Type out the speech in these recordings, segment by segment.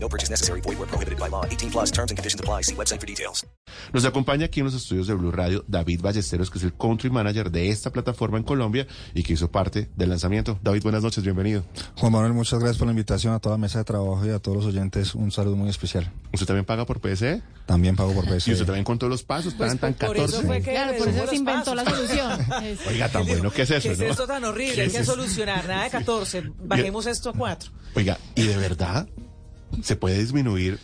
No purchase necessary. Void where prohibited by law. 18 plus terms and conditions apply. See website for details. Nos acompaña aquí en los estudios de Blue Radio David Ballesteros, que es el country manager de esta plataforma en Colombia y que hizo parte del lanzamiento. David, buenas noches, bienvenido. Juan Manuel, muchas gracias por la invitación a toda la mesa de trabajo y a todos los oyentes. Un saludo muy especial. ¿Usted también paga por PSE? También pago por Y usted PSE. también contó los pasos, Pues pagan tan por 14. eso fue que Claro, por eso se inventó la pasos. solución. Es- Oiga, tan bueno que es eso, ¿Qué es ¿no? esto tan horrible? ¿Qué Hay es que eso? solucionar. Nada de 14. Bajemos esto a 4. Oiga, ¿y de verdad se puede disminuir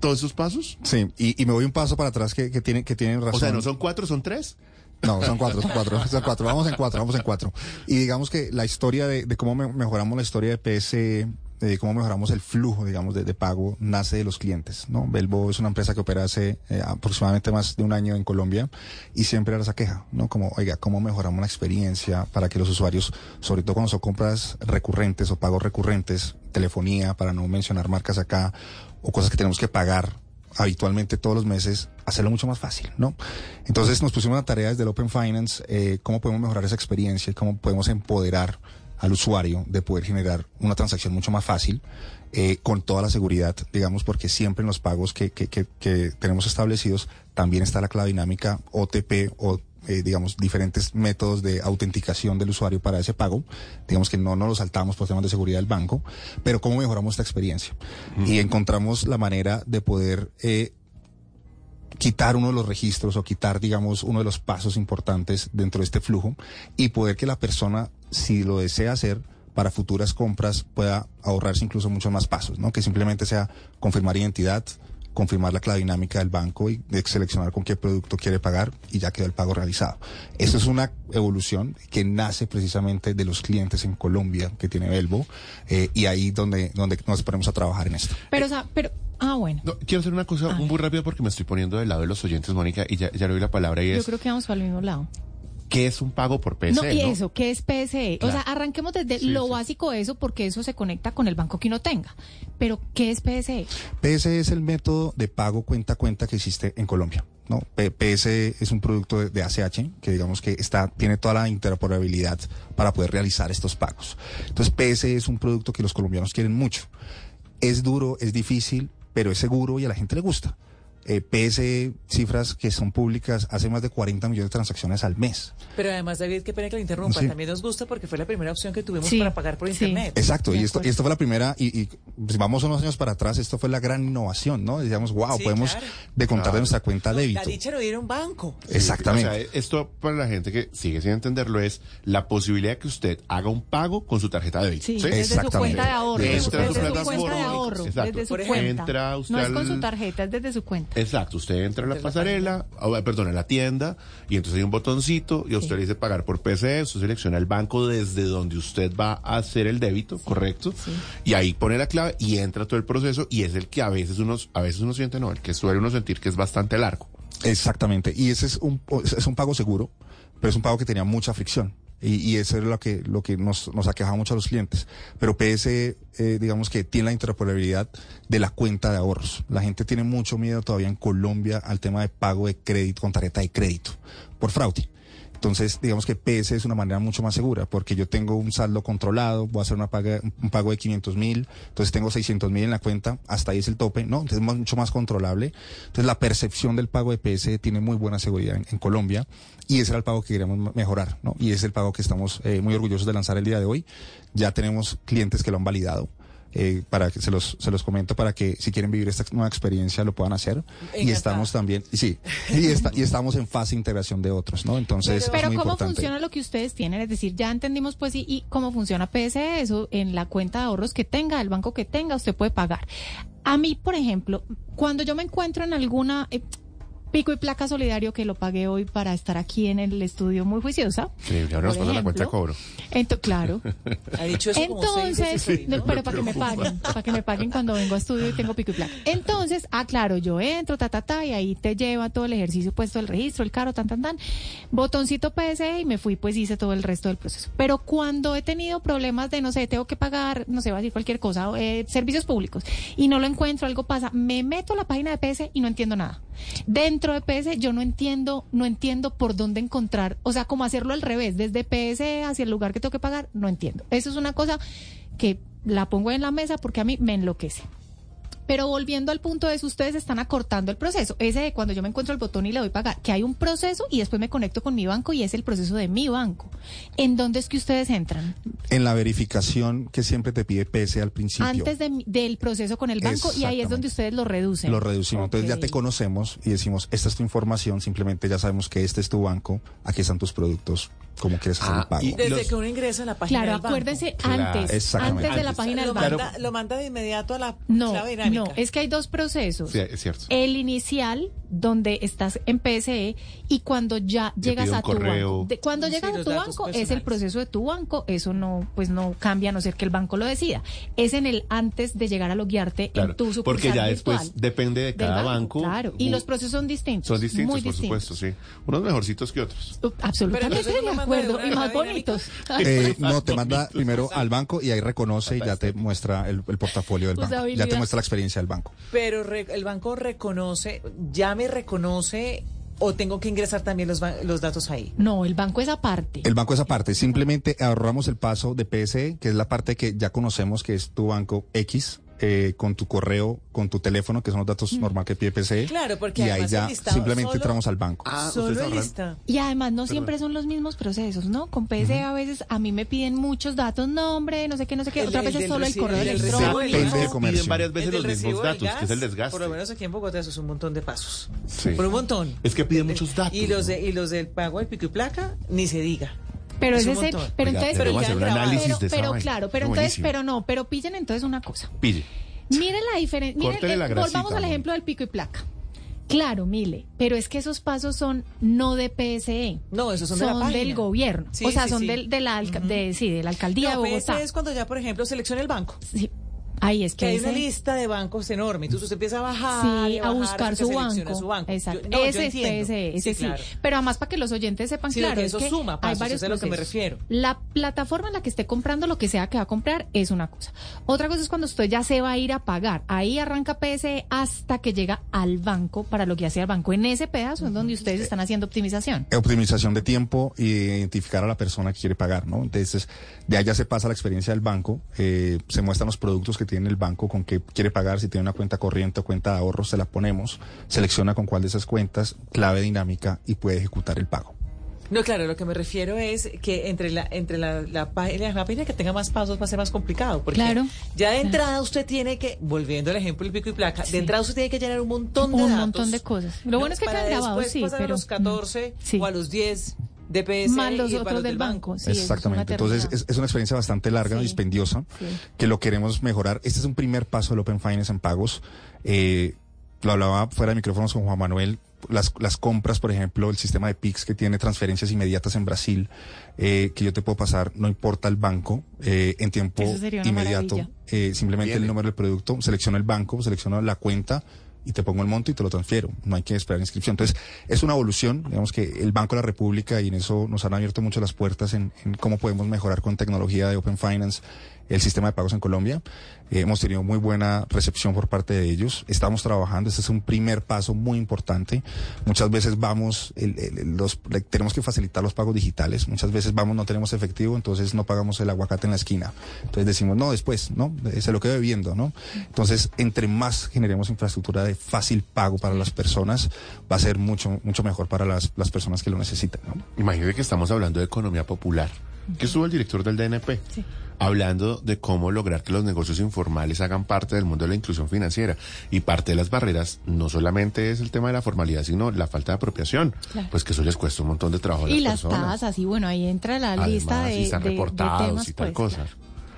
todos esos pasos? Sí, y, y me voy un paso para atrás que, que, tiene, que tienen razón. O sea, ¿no son cuatro, son tres? No, son cuatro, son cuatro, son cuatro. Vamos en cuatro, vamos en cuatro. Y digamos que la historia de, de cómo me- mejoramos la historia de PSE, de cómo mejoramos el flujo, digamos, de, de pago, nace de los clientes, ¿no? Belbo es una empresa que opera hace eh, aproximadamente más de un año en Colombia y siempre era esa queja, ¿no? Como, oiga, ¿cómo mejoramos la experiencia para que los usuarios, sobre todo cuando son compras recurrentes o pagos recurrentes, telefonía, para no mencionar marcas acá, o cosas que tenemos que pagar habitualmente todos los meses, hacerlo mucho más fácil, ¿no? Entonces nos pusimos una tarea desde el Open Finance, eh, cómo podemos mejorar esa experiencia y cómo podemos empoderar al usuario de poder generar una transacción mucho más fácil, eh, con toda la seguridad, digamos, porque siempre en los pagos que, que, que, que tenemos establecidos también está la clave dinámica OTP o eh, digamos, diferentes métodos de autenticación del usuario para ese pago. Digamos que no nos lo saltamos por temas de seguridad del banco, pero cómo mejoramos esta experiencia. Y encontramos la manera de poder eh, quitar uno de los registros o quitar, digamos, uno de los pasos importantes dentro de este flujo y poder que la persona, si lo desea hacer, para futuras compras pueda ahorrarse incluso muchos más pasos, ¿no? Que simplemente sea confirmar identidad, confirmar la clave dinámica del banco y de seleccionar con qué producto quiere pagar y ya quedó el pago realizado. Eso es una evolución que nace precisamente de los clientes en Colombia que tiene Belbo eh, y ahí donde, donde nos ponemos a trabajar en esto. Pero, o sea, pero, ah, bueno. No, quiero hacer una cosa muy rápida porque me estoy poniendo del lado de los oyentes, Mónica, y ya, ya le doy la palabra y Yo es, creo que vamos para el mismo lado. ¿Qué es un pago por PSE? No, y no? eso, ¿qué es PSE? O sea, arranquemos desde Sí, lo sí. básico de eso, porque eso se conecta con el banco que uno tenga. Pero, ¿qué es PSE? PSE es el método de pago cuenta a cuenta que existe en Colombia. ¿no? PSE es un producto de, de ACH que digamos que está, tiene toda la interoperabilidad para poder realizar estos pagos. Entonces PSE es un producto que los colombianos quieren mucho. Es duro, es difícil, pero es seguro y a la gente le gusta. Eh, PSE, cifras que son públicas, hace más de 40 millones de transacciones al mes. Pero además, David, qué pena que le interrumpa. Sí. También nos gusta porque fue la primera opción que tuvimos Sí, para pagar por sí. internet. Exacto, y esto, y esto fue la primera, y, y si vamos unos años para atrás, esto fue la gran innovación, ¿no? Decíamos, wow, Sí, podemos claro. decontar Claro. de nuestra cuenta débito. La dicha de no ir a un banco. Exactamente. O sea, esto para la gente que sigue sin entenderlo es la posibilidad de que usted haga un pago con su tarjeta de débito. Sí, ¿sí? desde su cuenta de ahorro. Desde su Desde, su de cuenta de ahorro. ahorro. Exacto. Desde su Por cuenta. ejemplo. Entra usted no es con su tarjeta, es desde su cuenta. Exacto, usted entra a la Desde la pasarela, perdón, a la tienda, y entonces hay un botoncito y a usted le dice pagar por PCE, usted selecciona el banco desde donde usted va a hacer el débito, correcto, y ahí pone la clave y entra todo el proceso y es el que a veces unos, a veces uno siente, no, el que suele uno sentir que es bastante largo. Exactamente. Y ese es un, es un pago seguro, pero es un pago que tenía mucha fricción. Y, y eso es lo que, lo que nos, nos aquejaba mucho a los clientes. Pero PS, eh, digamos que tiene la interoperabilidad de la cuenta de ahorros. La gente tiene mucho miedo todavía en Colombia al tema de pago de crédito con tarjeta de crédito por fraude. Entonces, digamos que PS es una manera mucho más segura, porque yo tengo un saldo controlado, voy a hacer una paga, un pago de 500 mil, entonces tengo 600 mil en la cuenta, hasta ahí es el tope, ¿no? Entonces es mucho más controlable. Entonces la percepción del pago de PS tiene muy buena seguridad en, Colombia y ese era el pago que queríamos mejorar, ¿no? Y es el pago que estamos eh, muy orgullosos de lanzar el día de hoy. Ya tenemos clientes que lo han validado. Eh, para que se los, se los comento para que si quieren vivir esta nueva experiencia lo puedan hacer. Y estamos también, sí, y, está, y estamos en fase de integración de otros, ¿no? Entonces, es Pero muy ¿cómo importante. funciona lo que ustedes tienen? Es decir, ya entendimos pues y, y cómo funciona PSE, eso en la cuenta de ahorros que tenga, el banco que tenga, usted puede pagar. A mí, por ejemplo, cuando yo me encuentro en alguna... eh, Pico y placa solidario que lo pagué hoy para estar aquí en el estudio muy juiciosa. Sí, ahora nos pasa la cuenta de cobro. Ento- claro. Ha dicho eso como seis veces Entonces, hoy, ¿no? no, pero para que me paguen, para que me paguen cuando vengo a estudio y tengo pico y placa. Entonces, ah, claro, yo entro, ta, ta, ta, y ahí te lleva todo el ejercicio puesto el registro, el carro, tan, tan, tan. Botoncito PSE y me fui, pues hice todo el resto del proceso. Pero cuando he tenido problemas de, no sé, tengo que pagar, no sé, va a decir cualquier cosa, eh, servicios públicos, y no lo encuentro, algo pasa, me meto a la página de PSE y no entiendo nada. Dentro de PSE yo no entiendo, no entiendo por dónde encontrar, o sea, cómo hacerlo al revés, desde PSE hacia el lugar que tengo que pagar, no entiendo. Eso es una cosa que la pongo en la mesa porque a mí me enloquece. Pero volviendo al punto de eso, ustedes están acortando el proceso. Ese de cuando yo me encuentro el botón y le doy pagar, que hay un proceso y después me conecto con mi banco y es el proceso de mi banco. ¿En dónde es que ustedes entran? En la verificación que siempre te pide PSE al principio. Antes de del proceso con el banco y ahí es donde ustedes lo reducen. Lo reducimos. Entonces ya te conocemos y decimos, esta es tu información, simplemente ya sabemos que este es tu banco, aquí están tus productos, cómo quieres hacer Ah, el pago. y- Desde Los- que uno ingresa a la página Claro, del banco. acuérdense Claro, antes, antes de la página del Lo banco. manda, lo manda de inmediato a la No, clave dinámica. no, es que hay dos procesos. Sí, es cierto. El inicial, donde estás en PSE, y cuando ya llegas a tu correo. banco. De- cuando Sí, llegas a tu banco, es el proceso de tu banco, eso no, pues no cambia a no ser que el banco lo decida. Es en el antes de llegar a loguearte Claro, en tu sucursal porque ya virtual después depende de del cada banco. Claro, y los procesos son distintos. Son distintos, muy por distintos. supuesto, sí. Unos mejorcitos que otros. Uh, Absolutamente Pero acuerdo, y más bonitos. Eh, no, te manda primero al banco y ahí reconoce y ya te muestra el, el portafolio del banco. Ya te muestra la experiencia del banco. Pero re- el banco reconoce, ya me reconoce o tengo que ingresar también los, los datos ahí. No, el banco es aparte. El banco es aparte. Simplemente ahorramos el paso de PSE, que es la parte que ya conocemos, que es tu banco X, eh, con tu correo, con tu teléfono, que son los datos normal que pide PSE. Claro, porque Y ahí ya listado simplemente solo- entramos al banco. Ah, Solo el ahorran- lista. Y además no siempre son los mismos procesos, ¿no? Con PSE a veces a mí me piden muchos datos, nombre, no sé qué, no sé qué. El- Otras veces solo el correo el del electrónico. Depende de comercio. Piden varias veces El los mismos datos, que es el gas, desgaste. Por lo menos aquí en Bogotá eso es un montón de pasos. Sí. Por un montón. Es que piden muchos datos, Y los, de, y los del pago del pico y placa, ni se diga. Pero Es ese pero Oiga, entonces, pero un análisis pero, de claro, pero Es entonces, buenísimo. pero no, pero pillen entonces una cosa. Pille. Miren la diferencia. Miren, Córtele eh, la grasita, volvamos al ejemplo del pico y placa. Claro, Mile, pero es que esos pasos son no de PSE. No, esos son de la del gobierno. Sí, o sea, sí, son sí. del, de la, alca- de, sí, de la alcaldía No, de Bogotá. PS es cuando ya, por ejemplo, selecciona el banco. Sí. Ahí es Que que hay una lista de bancos enorme. Entonces usted empieza a bajar. y Sí, a bajar buscar su banco. selecciona su banco. Exacto. Yo- no, yo ese. PSE, ese sí. claro. Pero además para que los oyentes sepan, claro, que es eso que suma pasos, hay varios eso es a lo que me refiero. La plataforma en la que esté comprando lo que sea que va a comprar es una cosa. Otra cosa es cuando usted ya se va a ir a pagar. Ahí arranca PSE hasta que llega al banco para lo que hace al banco. En ese pedazo es donde ustedes están haciendo optimización. optimización de tiempo y identificar a la persona que quiere pagar, ¿no? Entonces, de allá se pasa la experiencia del banco, eh, se muestran los productos que tiene el banco, con qué quiere pagar, si tiene una cuenta corriente o cuenta de ahorros, se la ponemos, selecciona con cuál de esas cuentas, clave dinámica y puede ejecutar el pago. No, claro, lo que me refiero es que entre la entre la, la, página, la página que tenga más pasos va a ser más complicado. Porque Claro. ya de entrada usted tiene que, volviendo al ejemplo del pico y placa, Sí. de entrada usted tiene que llenar un montón de Un datos. montón de cosas. Lo bueno es que quedan grabados, después sí, pasar pero- a los 14 Sí. o a los 10 de PS Más los y otros los del banco. Sí, es Exactamente. Entonces, es, es una experiencia bastante larga, Sí. dispendiosa, Sí. que lo queremos mejorar. Este es un primer paso del Open Finance en pagos. Eh, lo hablaba fuera de micrófonos con Juan Manuel. Las, las compras, por ejemplo, el sistema de PIX que tiene transferencias inmediatas en Brasil, eh, que yo te puedo pasar, no importa el banco, eh, en tiempo inmediato. Eh, simplemente el número del producto, selecciono el banco, selecciono la cuenta y te pongo el monto y te lo transfiero. No hay que esperar inscripción. Entonces, es una evolución. Digamos que el Banco de la República, y en eso nos han abierto mucho las puertas en, en cómo podemos mejorar con tecnología de Open Finance el sistema de pagos en Colombia. Eh, hemos tenido muy buena recepción por parte de ellos. Estamos trabajando. Este es un primer paso muy importante. Muchas veces vamos, el- tenemos que facilitar los pagos digitales. Muchas veces vamos, no tenemos efectivo, entonces no pagamos el aguacate en la esquina. Entonces decimos, no, después, ¿no? Se lo quedo bebiendo, ¿no? Entonces, entre más generemos infraestructura de fácil pago para las personas, va a ser mucho, mucho mejor para las, las personas que lo necesitan, ¿no? Imagínate que estamos hablando de economía popular. Que estuvo el director del DNP hablando de cómo lograr que los negocios informales hagan parte del mundo de la inclusión financiera. Y parte de las barreras no solamente es el tema de la formalidad, sino la falta de apropiación. Claro. Pues que eso les cuesta un montón de trabajo a Y las personas. tasas, y bueno, ahí entra la Además, lista de, y están de- de reportados temas, y tal pues, cosa. claro.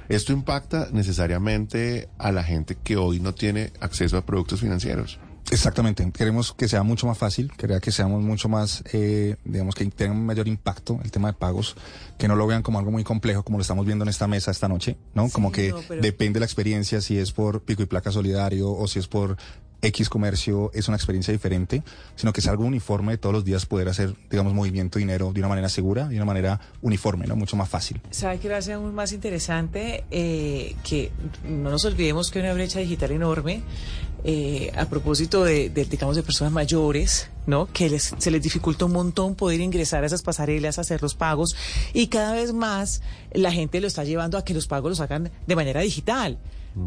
Esto impacta necesariamente a la gente que hoy no tiene acceso a productos financieros. Exactamente, queremos que sea mucho más fácil, quería que seamos mucho más, eh, digamos, que tenga un mayor impacto el tema de pagos, que no lo vean como algo muy complejo como lo estamos viendo en esta mesa esta noche, ¿no? como que no, pero- depende de la experiencia, si es por pico y placa solidario o si es por X comercio, es una experiencia diferente, sino que es algo uniforme de todos los días poder hacer, digamos, movimiento de dinero de una manera segura, de una manera uniforme, ¿no? Mucho más fácil. ¿Sabe qué lo hace aún más interesante? Eh, que no nos olvidemos que hay una brecha digital enorme eh, a propósito de, de, digamos, de personas mayores, ¿no? Que les, se les dificulta un montón poder ingresar a esas pasarelas, hacer los pagos y cada vez más la gente lo está llevando a que los pagos los hagan de manera digital.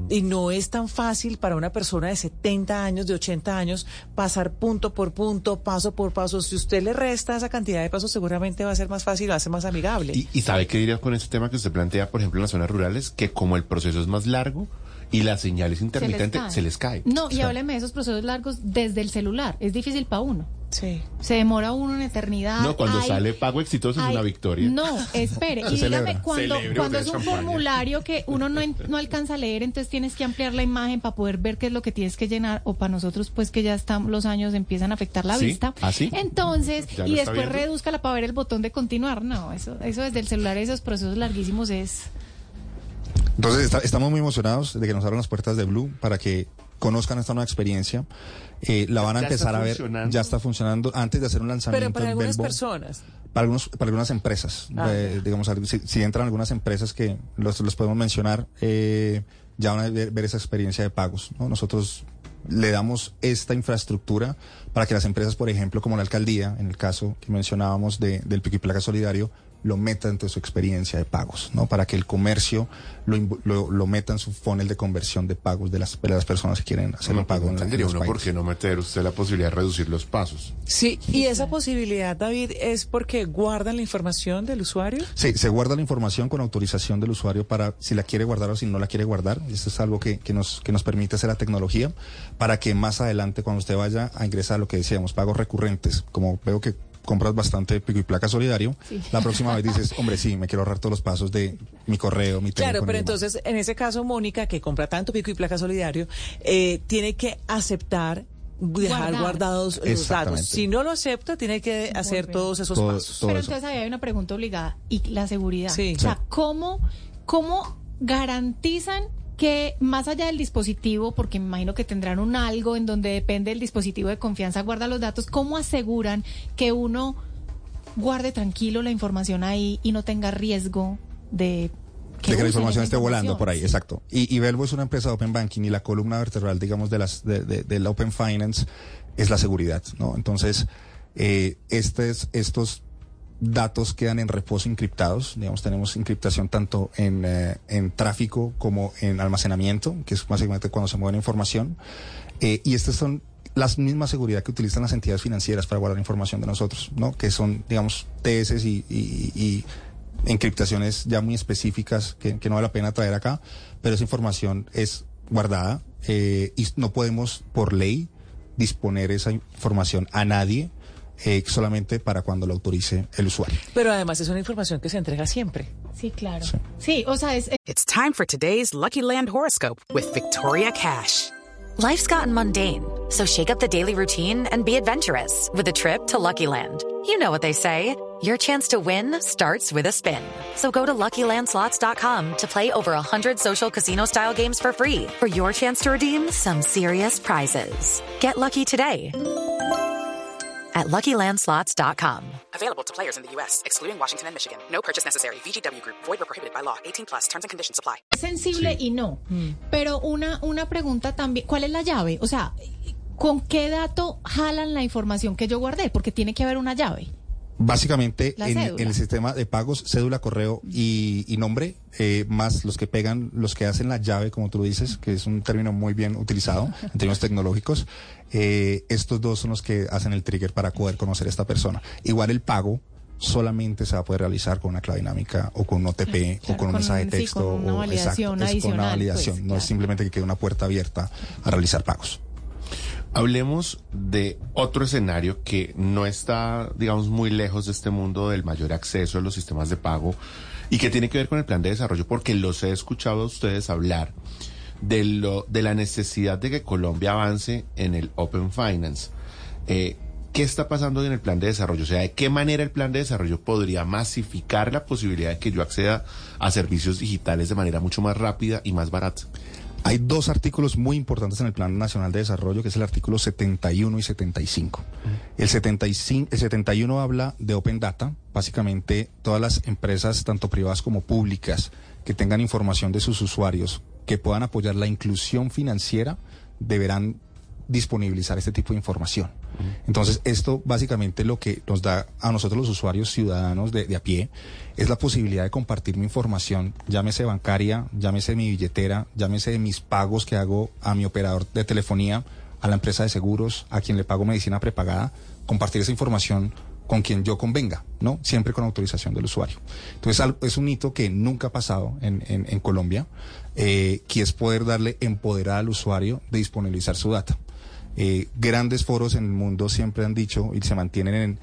Y no es tan fácil para una persona de 70 años, de 80 años, pasar punto por punto, paso por paso. Si usted le resta esa cantidad de pasos, seguramente va a ser más fácil, va a ser más amigable. Y, y sabe qué diría con este tema que usted plantea, por ejemplo, en las zonas rurales, que como el proceso es más largo y la señal es intermitente, se les cae. No, y hábleme de esos procesos largos desde el celular. Es difícil para uno. Sí. Se demora uno en eternidad. No, cuando Hay- sale pago exitoso es una victoria. No, espere. Se y dígame, cuando, es un champaña. formulario que uno no, no alcanza a leer, entonces tienes que ampliar la imagen para poder ver qué es lo que tienes que llenar. O para nosotros, pues que ya están los años empiezan a afectar la ¿Sí? vista. ¿Ah, sí? Entonces, ¿Ya lo y después viendo? redúzcala para ver el botón de continuar. No, eso, eso desde el celular, esos procesos larguísimos es. Entonces está- estamos muy emocionados de que nos abran las puertas de Blue para que conozcan esta nueva experiencia. Eh, la van a ¿Ya está empezar a ver, funcionando? ya está funcionando antes de hacer un lanzamiento. Pero para en algunas Belbo, personas. Para, algunos, para algunas empresas, Ah, eh, digamos, si, si entran algunas empresas que los, los podemos mencionar, eh, ya van a ver, ver esa experiencia de pagos. ¿no? Nosotros le damos esta infraestructura para que las empresas, por ejemplo, como la alcaldía, en el caso que mencionábamos de, del pico y placa solidario, lo meta dentro de su experiencia de pagos, ¿no? Para que el comercio lo, lo, lo meta en su funnel de conversión de pagos de las, de las personas que quieren hacer No, un pago en, la- en entendería los uno por qué no meter usted la posibilidad de reducir los pasos. Sí, y esa posibilidad, David, es porque guardan la información del usuario. Sí, se guarda la información con autorización del usuario para si la quiere guardar o si no la quiere guardar. Esto es algo que, que nos, que nos permite hacer la tecnología para que más adelante, cuando usted vaya a ingresar lo que decíamos, pagos recurrentes, como veo que compras bastante pico y placa solidario, Sí. la próxima vez dices, hombre, sí, me quiero ahorrar todos los pasos de mi correo, mi teléfono. Claro, pero entonces, en ese caso, Mónica, que compra tanto pico y placa solidario, eh, tiene que aceptar dejar Guardar. guardados los datos. Si no lo acepta, tiene que hacer todos esos Todo- pasos. todo Pero eso. entonces ahí hay una pregunta obligada. ¿Y la seguridad? Sí. O sea, ¿cómo, ¿cómo garantizan que más allá del dispositivo, porque me imagino que tendrán un algo en donde depende del dispositivo de confianza, guarda los datos, ¿cómo aseguran que uno guarde tranquilo la información ahí y no tenga riesgo de de que la información esté volando por ahí, Sí. exacto. Y, y Belvo es una empresa de Open Banking y la columna vertebral, digamos, de las de, Open Finance es la seguridad, ¿no? Entonces, eh, estes- estos datos quedan en reposo encriptados, digamos, tenemos encriptación tanto en, eh, en tráfico como en almacenamiento, que es básicamente cuando se mueve la información, eh, y estas son las mismas seguridad que utilizan las entidades financieras para guardar información de nosotros, ¿no? Que son, digamos, TS y, y- y encriptaciones ya muy específicas que, que no vale la pena traer acá, pero esa información es guardada eh, y no podemos, por ley, disponer esa información a nadie eh, solamente para cuando lo autorice el usuario. Pero además es una información que se entrega siempre. Sí, claro. Sí, o sea, es, It's time for today's Lucky Land horoscope with Victoria Cash. Life's gotten mundane, so shake up the daily routine and be adventurous with a trip to Lucky Land. You know what they say. Your chance to win starts with a spin. So go to LuckyLandSlots.com to play over 100 social casino-style games for free for your chance to redeem some serious prizes. Get lucky today at LuckyLandSlots.com. Available to players in the U.S., excluding Washington and Michigan. No purchase necessary. VGW Group, void were prohibited by law. 18 plus terms and conditions apply. sensible y no. Pero una, una pregunta también, ¿cuál es la llave? O sea, ¿con qué dato jalan la información que yo guardé? Porque tiene que haber una llave. Básicamente, en, el sistema de pagos, cédula, correo y, y nombre, eh, más los que pegan, los que hacen la llave, como tú dices, que es un término muy bien utilizado en términos tecnológicos, eh, estos dos son los que hacen el trigger para poder conocer a esta persona. Igual el pago solamente se va a poder realizar con una clave dinámica o con un OTP Claro, o con un mensaje de sí, texto. con una o, validación exacto, es con una adicional, validación, pues, no es simplemente que quede una puerta abierta a realizar pagos. Hablemos de otro escenario que no está, digamos, muy lejos de este mundo del mayor acceso a los sistemas de pago y que tiene que ver con el plan de desarrollo, porque los he escuchado a ustedes hablar de, lo, de la necesidad de que Colombia avance en el Open Finance. Eh, ¿Qué está pasando en el plan de desarrollo? O sea, ¿de qué manera el plan de desarrollo podría masificar la posibilidad de que yo acceda a servicios digitales de manera mucho más rápida y más barata? Hay dos artículos muy importantes en el Plan Nacional de Desarrollo, que es el artículo 71 y 75. El, 75, el 71 habla de Open Data, básicamente todas las empresas, tanto privadas como públicas, que tengan información de sus usuarios, que puedan apoyar la inclusión financiera, deberán disponibilizar este tipo de información. Entonces, esto básicamente lo que nos da a nosotros los usuarios ciudadanos de, de, a pie es la posibilidad de compartir mi información, llámese bancaria, llámese mi billetera, llámese mis pagos que hago a mi operador de telefonía, a la empresa de seguros, a quien le pago medicina prepagada, compartir esa información con quien yo convenga, ¿no? Siempre con autorización del usuario. Entonces, es un hito que nunca ha pasado en, en, en Colombia, eh, que es poder darle empoderar al usuario de disponibilizar su data. Eh, grandes foros en el mundo siempre han dicho y se mantienen en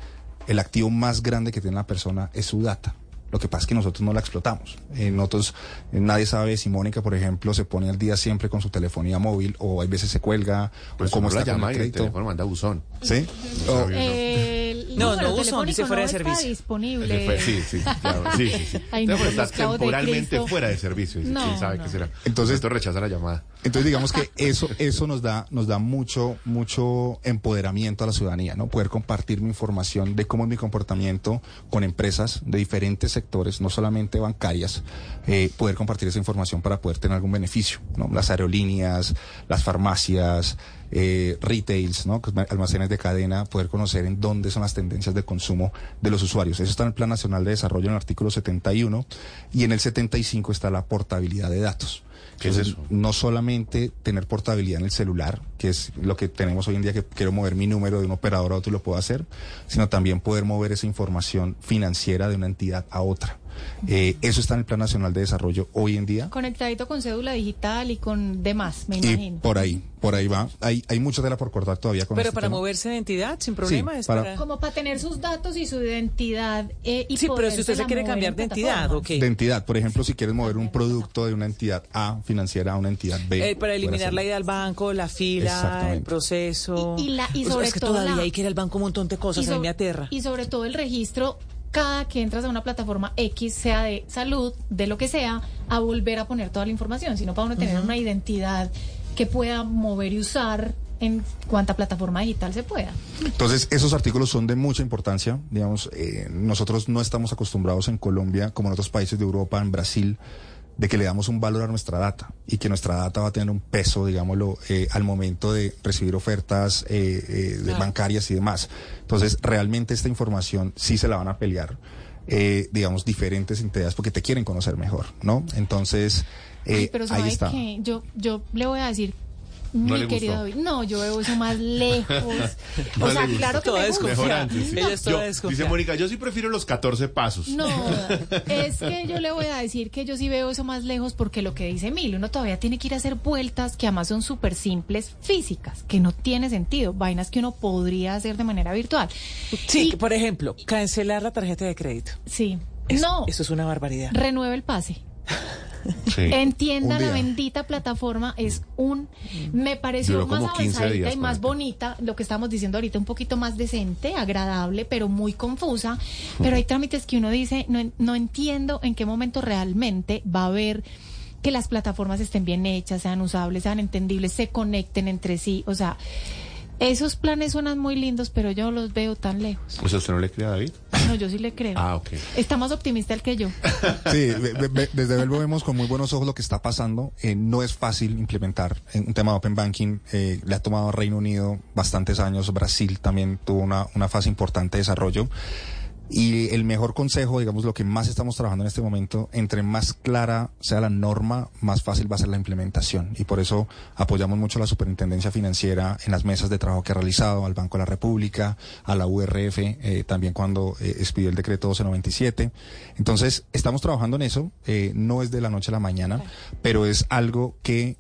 el activo más grande que tiene la persona es su data. Lo que pasa es que nosotros no la explotamos. Eh, nosotros, eh, nadie sabe si Mónica, por ejemplo, se pone al día siempre con su telefonía móvil o hay veces se cuelga pues o cómo la está llama con el y el crédito. teléfono manda buzón. ¿Sí? No, O- sabía, no. No, no, buzón, dice fuera de no está servicio. disponible. Fue- Sí, sí, claro, sí, sí, sí. Ay, no, Entonces, está de temporalmente Cristo. fuera de servicio. Dice, No, ¿Quién sabe no. qué será? Entonces- Entonces, esto rechaza la llamada. Entonces digamos que eso, eso nos da, nos da mucho, mucho empoderamiento a la ciudadanía, ¿no? Poder compartir mi información de cómo es mi comportamiento con empresas de diferentes sectores, no solamente bancarias, eh, poder compartir esa información para poder tener algún beneficio, ¿no? Las aerolíneas, las farmacias, eh, retails, ¿no? Que es Almacenes de cadena, poder conocer en dónde son las tendencias de consumo de los usuarios. Eso está en el Plan Nacional de Desarrollo en el artículo 71 y en el 75 está la portabilidad de datos. ¿Qué es Entonces, eso? no solamente tener portabilidad en el celular, que es lo que tenemos hoy en día, que quiero mover mi número de un operador a otro y lo puedo hacer, sino también poder mover esa información financiera de una entidad a otra. Eh, eso está en el Plan Nacional de Desarrollo hoy en día. Conectadito con cédula digital y con demás, me Y imagino. por ahí, por ahí va. Hay, hay mucha tela por cortar todavía con Pero este para tema. moverse de entidad sin problema Sí, es para- para... Como para tener sus datos y su identidad. eh, y Sí, pero si usted se quiere cambiar de entidad, ok. De entidad, por ejemplo, si quieres mover un producto de una entidad A financiera a una entidad B. Eh, para eliminar la ida al banco, la fila, el proceso. Y- y la- y O sea, sobre es que todo todavía la- hay que ir al banco un montón de cosas, y a mí so- me aterra. Y sobre todo el registro, cada que entras a una plataforma X, sea de salud, de lo que sea, a volver a poner toda la información, sino para uno tener una identidad que pueda mover y usar en cuanta plataforma digital se pueda. Entonces, esos artículos son de mucha importancia. Digamos, eh, nosotros no estamos acostumbrados en Colombia, como en otros países de Europa, en Brasil, de que le damos un valor a nuestra data y que nuestra data va a tener un peso, digámoslo, eh, al momento de recibir ofertas eh, eh, de bancarias y demás. Entonces, realmente esta información sí se la van a pelear, eh, digamos, diferentes entidades porque te quieren conocer mejor, ¿no? Entonces, eh, Ay, pero ahí está. que yo, yo le voy a decir, No mi querido gustó. David, no, yo veo eso más lejos. No o le sea, claro que Toda me gusta. antes, sí. Ella es toda Yo- desconfiada. dice Mónica, yo sí prefiero los 14 pasos. No, es que yo le voy a decir que yo sí veo eso más lejos porque lo que dice Emilio, uno todavía tiene que ir a hacer vueltas que además son súper simples, físicas, que no tiene sentido, vainas que uno podría hacer de manera virtual. Sí, Y- por ejemplo, cancelar la tarjeta de crédito. sí. Es- no, Eso es una barbaridad. renueve el pase. Sí. Entienda la bendita plataforma, es un... Me pareció más como 15 avanzadita días y más bonita, lo que estamos diciendo ahorita, un poquito más decente, agradable, pero muy confusa. Pero hay trámites que uno dice, no, no entiendo en qué momento realmente va a haber que las plataformas estén bien hechas, sean usables, sean entendibles, se conecten entre sí. O sea, esos planes suenan muy lindos, pero yo los veo tan lejos. Sea, ¿usted no le cree a David? No, yo sí le creo. Ah, ok. Está más optimista el que yo. Sí, desde Belbo vemos con muy buenos ojos lo que está pasando. Eh, no es fácil implementar en un tema de Open Banking. eh, le ha tomado a Reino Unido bastantes años. Brasil también tuvo una, una fase importante de desarrollo. Y el mejor consejo, digamos, lo que más estamos trabajando en este momento, entre más clara sea la norma, más fácil va a ser la implementación. Y por eso apoyamos mucho a la Superintendencia Financiera en las mesas de trabajo que ha realizado, al Banco de la República, a la URF, eh, también cuando eh, expidió el decreto 1297. Entonces, estamos trabajando en eso. eh, no es de la noche a la mañana, pero es algo que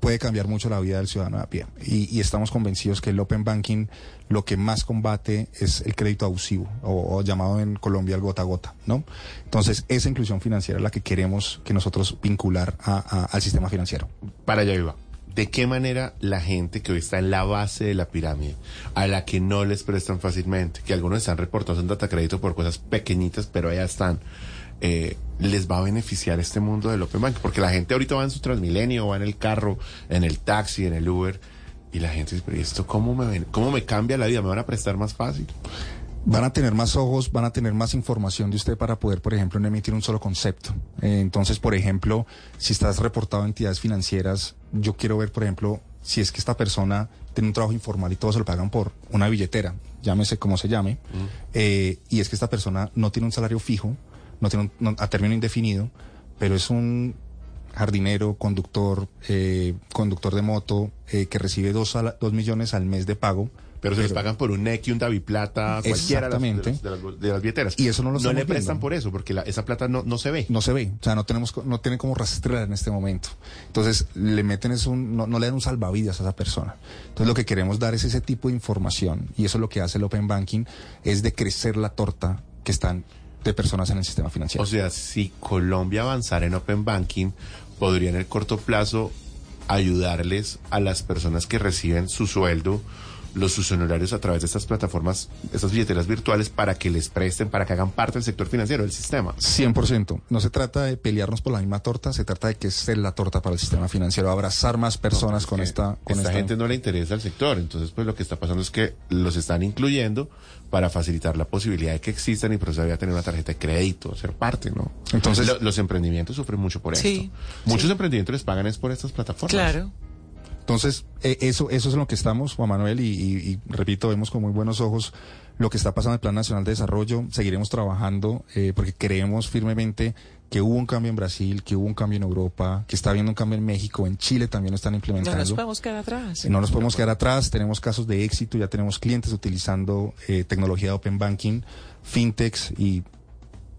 puede cambiar mucho la vida del ciudadano de a pie. Y, y estamos convencidos que el Open Banking lo que más combate es el crédito abusivo, o, llamado en Colombia el gota a gota, ¿no? Entonces, esa inclusión financiera es la que queremos que nosotros vincular a- al sistema financiero. Para allá iba. ¿De qué manera la gente que hoy está en la base de la pirámide, a la que no les prestan fácilmente, que algunos están reportados en data crédito por cosas pequeñitas, pero allá están, eh, les va a beneficiar este mundo del Open Bank? Porque la gente ahorita va en su Transmilenio, va en el carro, en el taxi, en el Uber, y la gente dice, pero ¿y esto cómo me, ven- cómo me cambia la vida? ¿Me van a prestar más fácil? Van a tener más ojos, van a tener más información de usted para poder, por ejemplo, no emitir un solo concepto. Eh, entonces, por ejemplo, si estás reportado a entidades financieras, yo quiero ver, por ejemplo, si es que esta persona tiene un trabajo informal y todo se lo pagan por una billetera, llámese como se llame, eh, y es que esta persona no tiene un salario fijo, no tiene un- no- a término indefinido, pero es un jardinero, conductor, eh, conductor de moto, eh, que recibe dos, sala- dos millones al mes de pago. Pero se les pagan por un NEC y un Daviplata, cualquiera de las, de, las- de las- de las billeteras. Y eso no lo No le prestan viendo. por eso, porque la- esa plata no, no se ve. no se ve, o sea, no tenemos, no tiene como rastrear en este momento. Entonces, le meten es un, no, no le dan un salvavidas a esa persona. Entonces, lo que queremos dar es ese tipo de información, y eso es lo que hace el Open Banking, es de crecer la torta que están de personas en el sistema financiero. O sea, si Colombia avanzara en Open Banking, podría en el corto plazo ayudarles a las personas que reciben su sueldo, los sus honorarios a través de estas plataformas, estas billeteras virtuales, para que les presten, para que hagan parte del sector financiero, del sistema. 100%. No se trata de pelearnos por la misma torta, se trata de que sea la torta para el sistema financiero, abrazar más personas con esta... Con esta esta gente no le interesa el sector, entonces pues lo que está pasando es que los están incluyendo para facilitar la posibilidad de que existan y proceder a tener una tarjeta de crédito, ser parte, ¿no? Entonces- Lo- los emprendimientos sufren mucho por Sí, esto. Muchos emprendimientos les pagan es por estas plataformas. Claro. Entonces, eh, eso, eso es en lo que estamos, Juan Manuel, y, y- y repito, vemos con muy buenos ojos lo que está pasando en el Plan Nacional de Desarrollo. Seguiremos trabajando eh, porque creemos firmemente que hubo un cambio en Brasil, que hubo un cambio en Europa, que está habiendo un cambio en México, en Chile también lo están No implementando. nos podemos quedar atrás. No nos podemos quedar atrás, tenemos casos de éxito, ya tenemos clientes utilizando eh, tecnología de Open Banking, fintechs y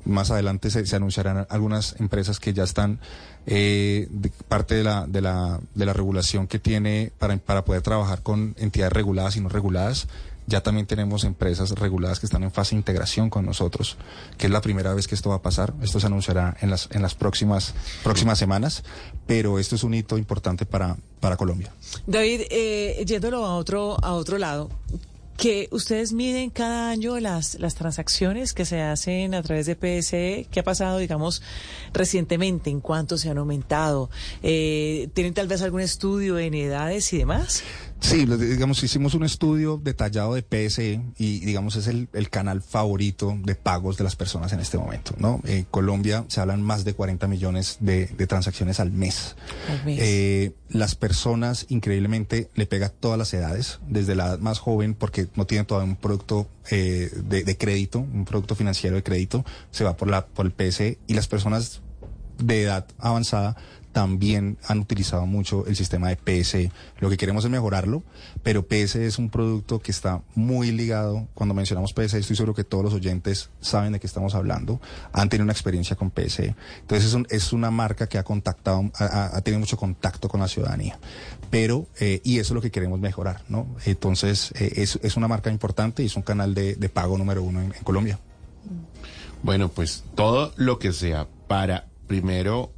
más adelante se, se anunciarán algunas empresas que ya están eh, parte de la, de, la, de la regulación que tiene para, para poder trabajar con entidades reguladas y no reguladas. Ya también tenemos empresas reguladas que están en fase de integración con nosotros, que es la primera vez que esto va a pasar. Esto se anunciará en las, en las próximas, próximas semanas, pero esto es un hito importante para, para Colombia. David, eh, yéndolo a otro, a otro lado, que ustedes miden cada año las, las transacciones que se hacen a través de PSE, ¿qué ha pasado, digamos, recientemente? ¿En cuánto se han aumentado? Eh, ¿Tienen tal vez algún estudio en edades y demás? Sí, digamos, hicimos un estudio detallado de PSE y, digamos, es el, el canal favorito de pagos de las personas en este momento, ¿no? En Colombia se hablan más de 40 millones de, de transacciones al mes. Al mes. Eh, las personas, increíblemente, le pega a todas las edades, desde la edad más joven, porque no tienen todavía un producto eh, de, de crédito, un producto financiero de crédito, se va por, la, por el PSE, y las personas de edad avanzada también han utilizado mucho el sistema de PSE. Lo que queremos es mejorarlo, pero PSE es un producto que está muy ligado. Cuando mencionamos PSE, estoy seguro que todos los oyentes saben de qué estamos hablando, han tenido una experiencia con PSE. Entonces es, un- es una marca que ha contactado, ha, tenido mucho contacto con la ciudadanía. Pero, eh, y eso es lo que queremos mejorar, ¿no? Entonces eh, es, una marca importante y es un canal de, pago número uno en Colombia. Bueno, pues todo lo que sea para primero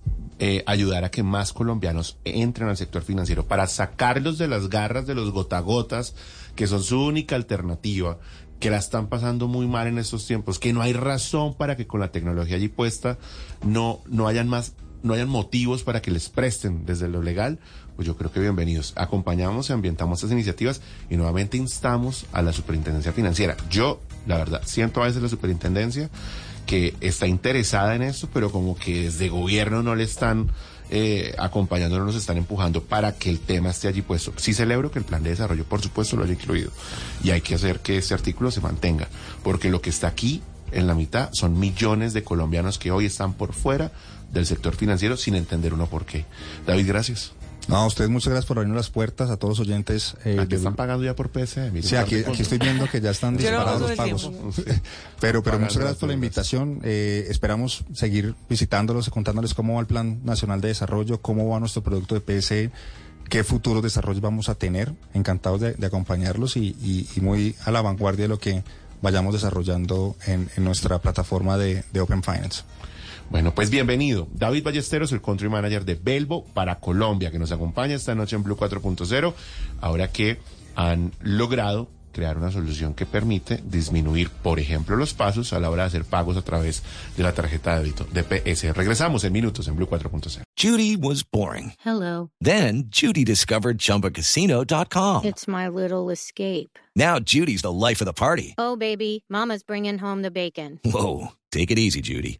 eh, ayudar a que más colombianos entren al sector financiero, para sacarlos de las garras de los gotagotas, que son su única alternativa, que la están pasando muy mal en estos tiempos, que no hay razón para que con la tecnología allí puesta no, no hayan más, no hayan motivos para que les presten desde lo legal, pues yo creo que bienvenidos. Acompañamos y ambientamos estas iniciativas y nuevamente instamos a la superintendencia financiera. Yo, la verdad, siento a veces la superintendencia que está interesada en esto, pero como que desde gobierno no le están eh, acompañando, no nos están empujando para que el tema esté allí puesto. Sí celebro que el plan de desarrollo, por supuesto, lo haya incluido. Y hay que hacer que este artículo se mantenga, porque lo que está aquí en la mitad son millones de colombianos que hoy están por fuera del sector financiero sin entender uno por qué. David, gracias. No, a ustedes muchas gracias por abrirnos las puertas, a todos los oyentes. eh, Aquí de- están pagando ya por PC. Sí, aquí, estoy viendo que ya están disparados los pagos. pero pero muchas gracias por la invitación. Eh, esperamos seguir visitándolos, contándoles cómo va el Plan Nacional de Desarrollo, cómo va nuestro producto de PSE. qué futuros desarrollos vamos a tener. Encantados de, de acompañarlos y, y- y muy a la vanguardia de lo que vayamos desarrollando en, en nuestra plataforma de, de Open Finance. Bueno, pues bienvenido. David Ballesteros, el country manager de Belbo para Colombia, que nos acompaña esta noche en Blue 4.0, ahora que han logrado crear una solución que permite disminuir, por ejemplo, los pasos a la hora de hacer pagos a través de la tarjeta de débito de PS. Regresamos en minutos en Blue 4.0. Judy was boring. Hello. Then Judy discovered ChumbaCasino.com. It's my little escape. Now Judy's the life of the party. Oh, baby, Mama's bringing home the bacon. Whoa, take it easy, Judy.